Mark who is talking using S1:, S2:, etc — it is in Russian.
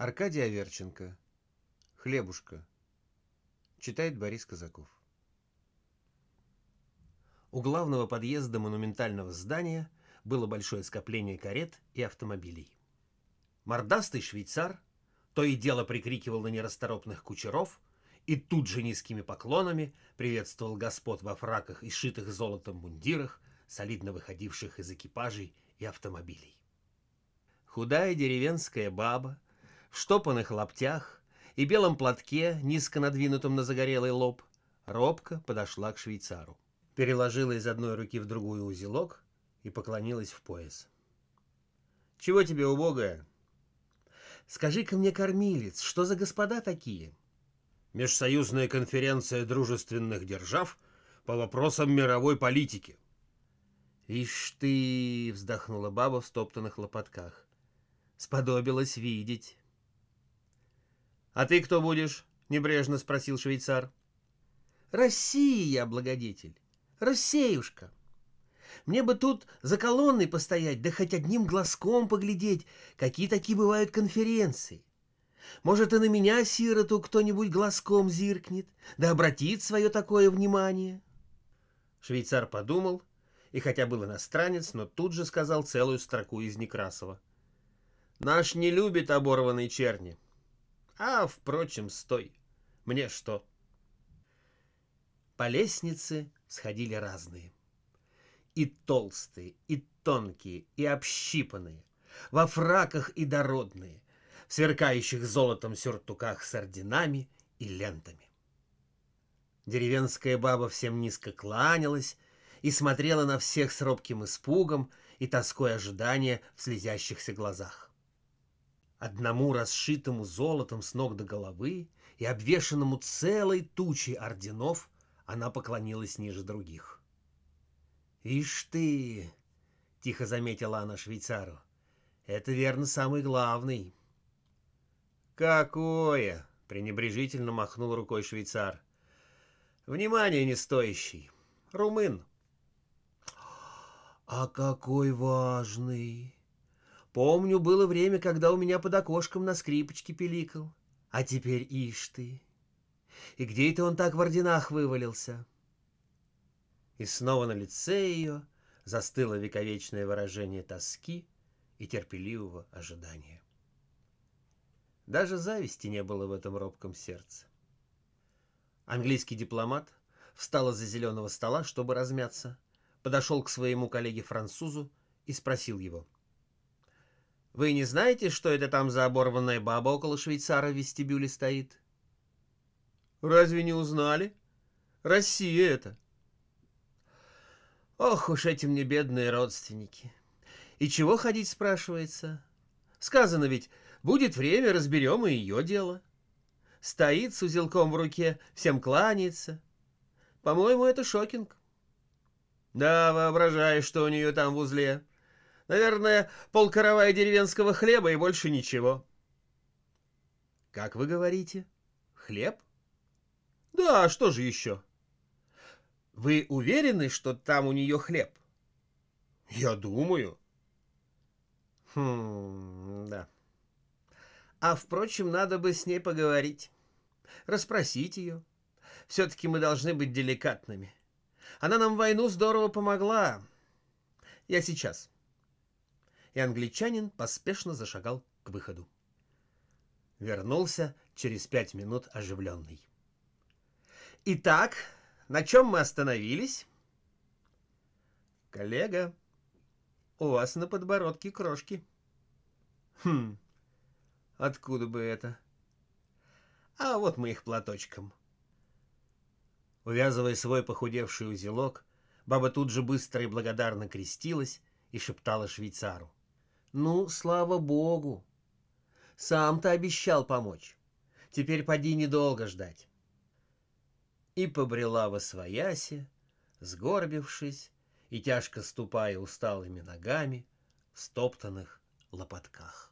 S1: Аркадий Аверченко. Хлебушка. Читает Борис Казаков. У главного подъезда монументального здания было большое скопление карет и автомобилей. Мордастый швейцар то и дело прикрикивал на нерасторопных кучеров и тут же низкими поклонами приветствовал господ во фраках и шитых золотом мундирах, солидно выходивших из экипажей и автомобилей. Худая деревенская баба в штопанных лаптях и белом платке, низко надвинутом на загорелый лоб, робко подошла к швейцару. Переложила из одной руки в другую узелок и поклонилась в пояс. «Чего тебе, убогая?» «Скажи-ка мне, кормилец, что за господа такие?»
S2: «Межсоюзная конференция дружественных держав по вопросам мировой политики».
S1: «Ишь ты!» — вздохнула баба в стоптанных лопатках. «Сподобилась видеть». «А ты кто будешь?» — небрежно спросил швейцар. «Россия, благодетель, Россеюшка. Мне бы тут за колонной постоять, да хоть одним глазком поглядеть, какие такие бывают конференции. Может, и на меня, сироту, кто-нибудь глазком зиркнет, да обратит свое такое внимание». Швейцар подумал, и хотя был иностранец, но тут же сказал целую строку из Некрасова. «Наш не любит оборванной черни». А, впрочем, стой. Мне что? По лестнице сходили разные. И толстые, и тонкие, и общипанные, во фраках и дородные, в сверкающих золотом сюртуках с орденами и лентами. Деревенская баба всем низко кланялась и смотрела на всех с робким испугом и тоской ожидания в слезящихся глазах. Одному расшитому золотом с ног до головы и обвешанному целой тучей орденов она поклонилась ниже других. «Ишь ты!» — тихо заметила она швейцару. «Это, верно, самый главный». «Какое!» — пренебрежительно махнул рукой швейцар. «Внимание не стоящий. Румын». «А какой важный!» Помню, было время, когда у меня под окошком на скрипочке пиликал. А теперь ишь ты. И где это он так в орденах вывалился? И снова на лице ее застыло вековечное выражение тоски и терпеливого ожидания. Даже зависти не было в этом робком сердце. Английский дипломат встал из-за зеленого стола, чтобы размяться, подошел к своему коллеге-французу и спросил его — вы не знаете, что это там за оборванная баба около швейцара в вестибюле стоит? Разве не узнали? Россия это. Ох уж эти мне бедные родственники. И чего ходить, спрашивается? Сказано ведь, будет время, разберем и ее дело. Стоит с узелком в руке, всем кланяется. По-моему, это шокинг. Да, воображаю, что у нее там в узле. Наверное, полкоровая деревенского хлеба и больше ничего. Как вы говорите? Хлеб? Да, а что же еще? Вы уверены, что там у нее хлеб? Я думаю. Хм, да. А, впрочем, надо бы с ней поговорить. Расспросить ее. Все-таки мы должны быть деликатными. Она нам войну здорово помогла. Я сейчас. — и англичанин поспешно зашагал к выходу. Вернулся через пять минут оживленный. «Итак, на чем мы остановились?» «Коллега, у вас на подбородке крошки». «Хм, откуда бы это?» «А вот мы их платочком». Увязывая свой похудевший узелок, баба тут же быстро и благодарно крестилась и шептала швейцару. Ну, слава богу. Сам-то обещал помочь. Теперь поди недолго ждать. И побрела во свояси, сгорбившись и тяжко ступая усталыми ногами в стоптанных лопатках.